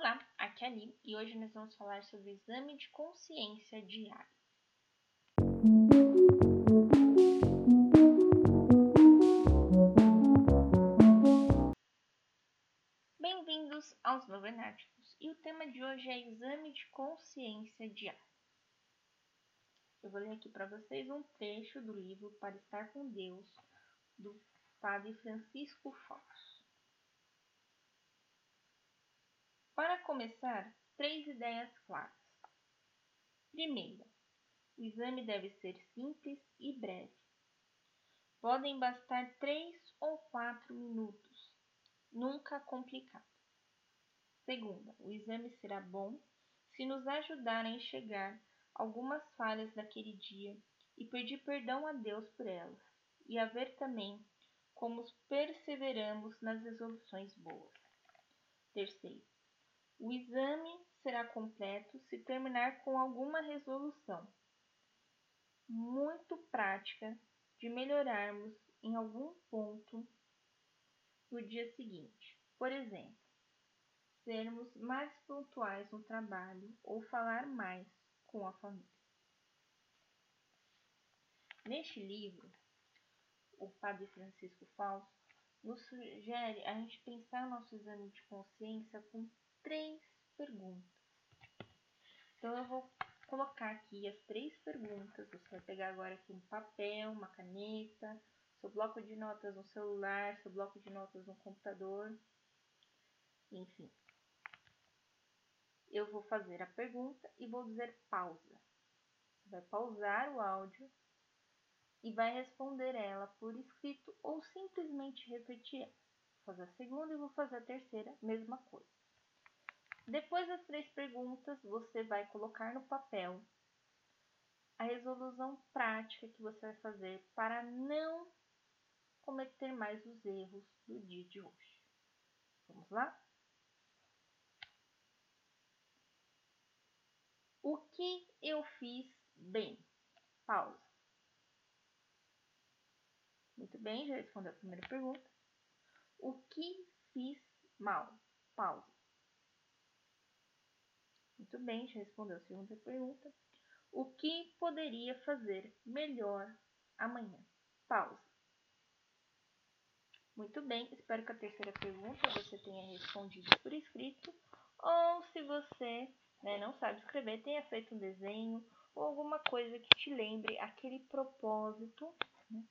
Olá, aqui é a Li e hoje nós vamos falar sobre o exame de consciência diário. Bem-vindos aos Novenáticos e o tema de hoje é exame de consciência diário. Eu vou ler aqui para vocês um trecho do livro Para Estar com Deus, do Padre Francisco Fox. Para começar, três ideias claras. Primeira, o exame deve ser simples e breve. Podem bastar três ou quatro minutos, nunca complicado. Segunda, o exame será bom se nos ajudar a enxergar algumas falhas daquele dia e pedir perdão a Deus por elas, e a ver também como perseveramos nas resoluções boas. Terceiro, o exame será completo se terminar com alguma resolução muito prática de melhorarmos em algum ponto no dia seguinte. Por exemplo, sermos mais pontuais no trabalho ou falar mais com a família. Neste livro, o Padre Francisco Fausto nos sugere a gente pensar nosso exame de consciência com três perguntas. Então eu vou colocar aqui as três perguntas. Você vai pegar agora aqui um papel, uma caneta, seu bloco de notas no celular, seu bloco de notas no computador, enfim. Eu vou fazer a pergunta e vou dizer pausa. Você vai pausar o áudio e vai responder ela por escrito ou simplesmente repetir. Vou fazer a segunda e vou fazer a terceira, mesma coisa. Depois das três perguntas, você vai colocar no papel a resolução prática que você vai fazer para não cometer mais os erros do dia de hoje. Vamos lá? O que eu fiz bem? Pausa. Muito bem, já respondeu a primeira pergunta. O que fiz mal? Pausa. Muito bem, já respondeu a segunda pergunta. O que poderia fazer melhor amanhã? Pausa. Muito bem, espero que a terceira pergunta você tenha respondido por escrito, ou se você né, não sabe escrever, tenha feito um desenho ou alguma coisa que te lembre aquele propósito né,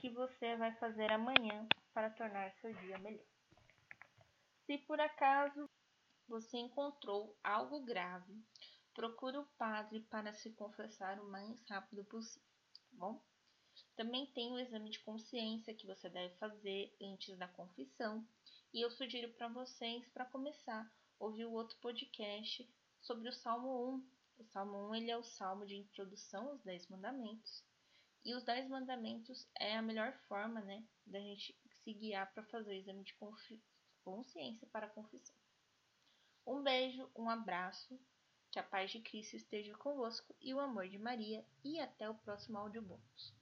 que você vai fazer amanhã para tornar seu dia melhor. Se por acaso você encontrou algo grave, procure o padre para se confessar o mais rápido possível, tá bom? Também tem o exame de consciência que você deve fazer antes da confissão, e eu sugiro para vocês, para começar, ouvir o outro podcast sobre o Salmo 1. O Salmo 1 ele é o salmo de introdução aos Dez Mandamentos, e os Dez Mandamentos é a melhor forma, né, da gente se guiar para fazer o exame de consciência para a confissão. Um beijo, um abraço, que a paz de Cristo esteja convosco e o amor de Maria, e até o próximo áudio bônus.